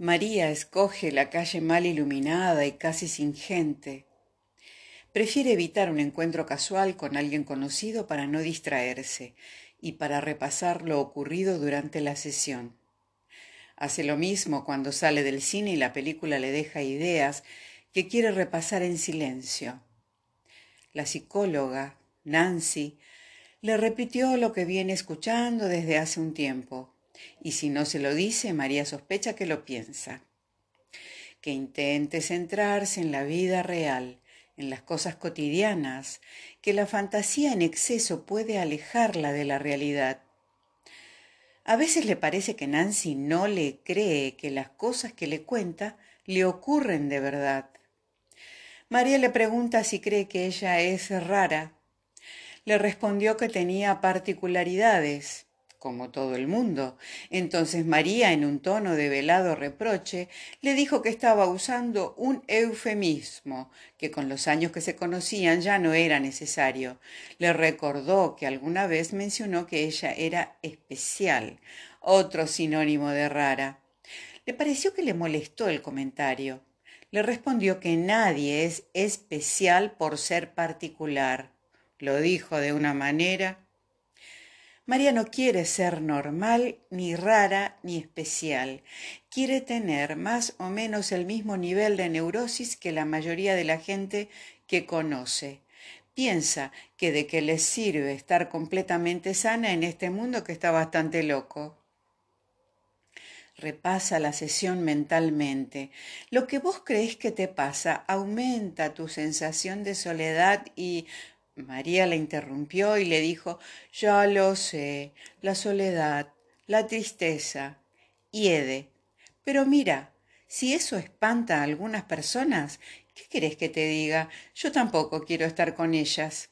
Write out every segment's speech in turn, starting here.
María escoge la calle mal iluminada y casi sin gente. Prefiere evitar un encuentro casual con alguien conocido para no distraerse y para repasar lo ocurrido durante la sesión. Hace lo mismo cuando sale del cine y la película le deja ideas que quiere repasar en silencio. La psicóloga, Nancy, le repitió lo que viene escuchando desde hace un tiempo y si no se lo dice, María sospecha que lo piensa. Que intente centrarse en la vida real, en las cosas cotidianas, que la fantasía en exceso puede alejarla de la realidad. A veces le parece que Nancy no le cree que las cosas que le cuenta le ocurren de verdad. María le pregunta si cree que ella es rara. Le respondió que tenía particularidades, como todo el mundo. Entonces María, en un tono de velado reproche, le dijo que estaba usando un eufemismo, que con los años que se conocían ya no era necesario. Le recordó que alguna vez mencionó que ella era especial, otro sinónimo de rara. Le pareció que le molestó el comentario. Le respondió que nadie es especial por ser particular. Lo dijo de una manera María no quiere ser normal, ni rara, ni especial. Quiere tener más o menos el mismo nivel de neurosis que la mayoría de la gente que conoce. Piensa que de qué le sirve estar completamente sana en este mundo que está bastante loco. Repasa la sesión mentalmente. Lo que vos crees que te pasa aumenta tu sensación de soledad y María la interrumpió y le dijo, ya lo sé, la soledad, la tristeza, hiede. Pero mira, si eso espanta a algunas personas, ¿qué querés que te diga? Yo tampoco quiero estar con ellas.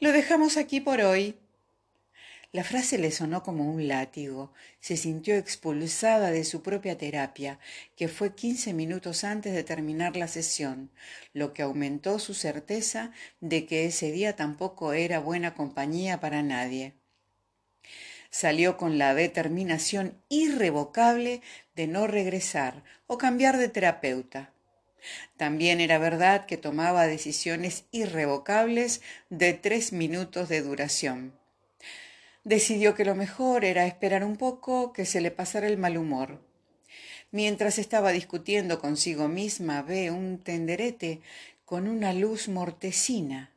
Lo dejamos aquí por hoy. La frase le sonó como un látigo. Se sintió expulsada de su propia terapia, que fue quince minutos antes de terminar la sesión, lo que aumentó su certeza de que ese día tampoco era buena compañía para nadie. Salió con la determinación irrevocable de no regresar o cambiar de terapeuta. También era verdad que tomaba decisiones irrevocables de tres minutos de duración decidió que lo mejor era esperar un poco que se le pasara el mal humor. Mientras estaba discutiendo consigo misma, ve un tenderete con una luz mortecina.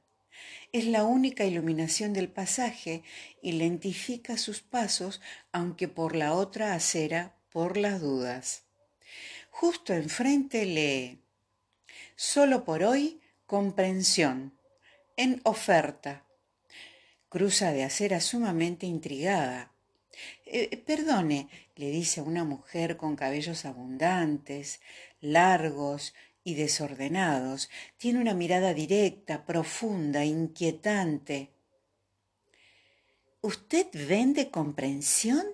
Es la única iluminación del pasaje y lentifica sus pasos, aunque por la otra acera, por las dudas. Justo enfrente lee, solo por hoy, comprensión, en oferta, cruza de acera sumamente intrigada. Eh, perdone, le dice una mujer con cabellos abundantes, largos y desordenados. Tiene una mirada directa, profunda, inquietante. ¿Usted vende comprensión?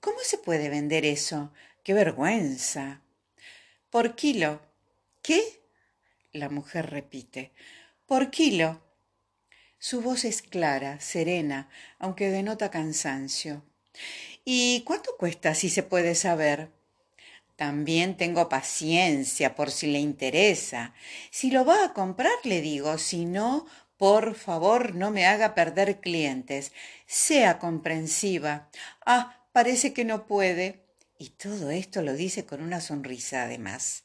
¿Cómo se puede vender eso? ¡Qué vergüenza! Por kilo. ¿Qué? La mujer repite. Por kilo. Su voz es clara, serena, aunque denota cansancio. ¿Y cuánto cuesta, si se puede saber? También tengo paciencia por si le interesa. Si lo va a comprar, le digo, si no, por favor, no me haga perder clientes. Sea comprensiva. Ah, parece que no puede. Y todo esto lo dice con una sonrisa además.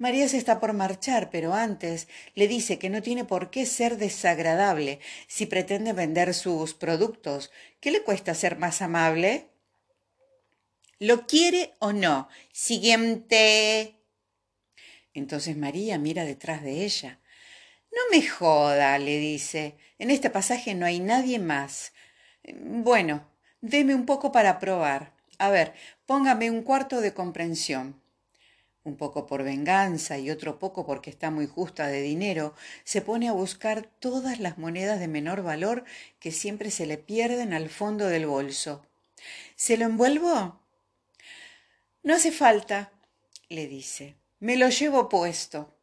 María se está por marchar, pero antes le dice que no tiene por qué ser desagradable si pretende vender sus productos. ¿Qué le cuesta ser más amable? ¿Lo quiere o no? Siguiente. Entonces María mira detrás de ella. No me joda, le dice. En este pasaje no hay nadie más. Bueno, deme un poco para probar. A ver, póngame un cuarto de comprensión un poco por venganza y otro poco porque está muy justa de dinero, se pone a buscar todas las monedas de menor valor que siempre se le pierden al fondo del bolso. ¿Se lo envuelvo? No hace falta, le dice. Me lo llevo puesto.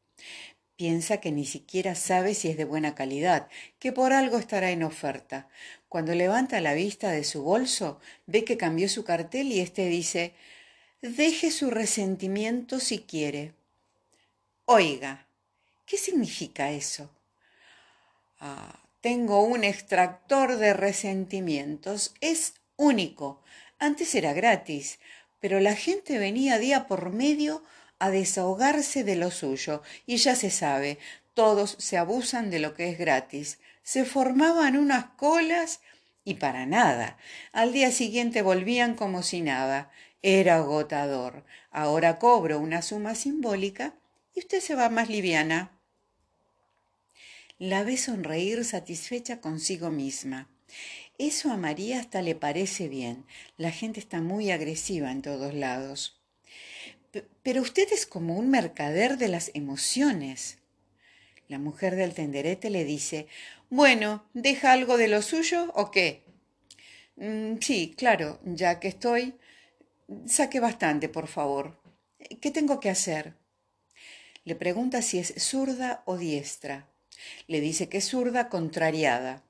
Piensa que ni siquiera sabe si es de buena calidad, que por algo estará en oferta. Cuando levanta la vista de su bolso, ve que cambió su cartel y éste dice deje su resentimiento si quiere. Oiga, ¿qué significa eso? Ah, tengo un extractor de resentimientos. Es único. Antes era gratis, pero la gente venía día por medio a desahogarse de lo suyo, y ya se sabe, todos se abusan de lo que es gratis. Se formaban unas colas y para nada. Al día siguiente volvían como si nada. Era agotador. Ahora cobro una suma simbólica y usted se va más liviana. La ve sonreír satisfecha consigo misma. Eso a María hasta le parece bien. La gente está muy agresiva en todos lados. Pero usted es como un mercader de las emociones. La mujer del tenderete le dice, bueno, ¿deja algo de lo suyo o qué? Mm, sí, claro, ya que estoy. Saque bastante, por favor. ¿Qué tengo que hacer? Le pregunta si es zurda o diestra. Le dice que es zurda contrariada.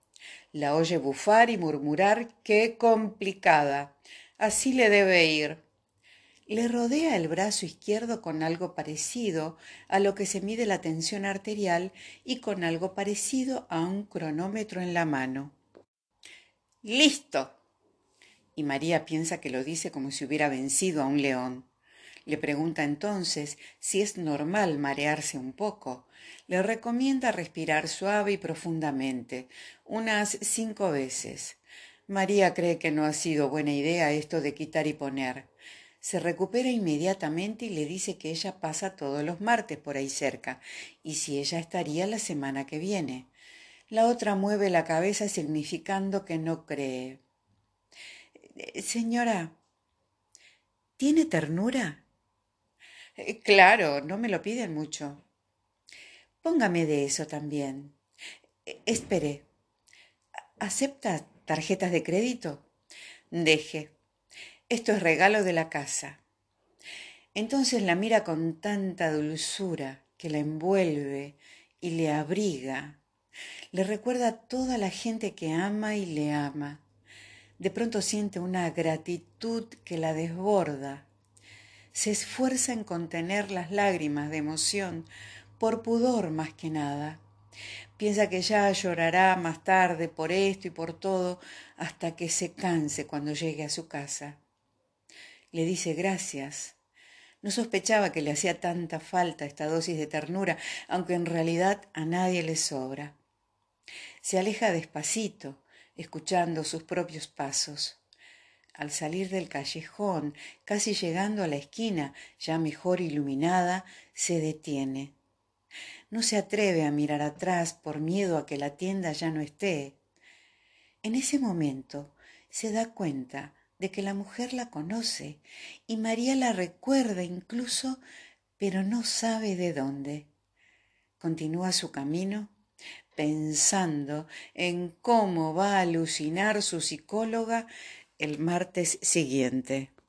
La oye bufar y murmurar qué complicada. Así le debe ir. Le rodea el brazo izquierdo con algo parecido a lo que se mide la tensión arterial y con algo parecido a un cronómetro en la mano. Listo. Y María piensa que lo dice como si hubiera vencido a un león. Le pregunta entonces si es normal marearse un poco. Le recomienda respirar suave y profundamente, unas cinco veces. María cree que no ha sido buena idea esto de quitar y poner. Se recupera inmediatamente y le dice que ella pasa todos los martes por ahí cerca, y si ella estaría la semana que viene. La otra mueve la cabeza significando que no cree. Señora, ¿tiene ternura? Eh, claro, no me lo piden mucho. Póngame de eso también. Eh, espere. ¿Acepta tarjetas de crédito? Deje. Esto es regalo de la casa. Entonces la mira con tanta dulzura que la envuelve y le abriga. Le recuerda a toda la gente que ama y le ama. De pronto siente una gratitud que la desborda se esfuerza en contener las lágrimas de emoción, por pudor más que nada. Piensa que ya llorará más tarde por esto y por todo, hasta que se canse cuando llegue a su casa. Le dice gracias. No sospechaba que le hacía tanta falta esta dosis de ternura, aunque en realidad a nadie le sobra. Se aleja despacito, escuchando sus propios pasos al salir del callejón, casi llegando a la esquina, ya mejor iluminada, se detiene. No se atreve a mirar atrás por miedo a que la tienda ya no esté. En ese momento se da cuenta de que la mujer la conoce y María la recuerda incluso, pero no sabe de dónde. Continúa su camino pensando en cómo va a alucinar su psicóloga el martes siguiente.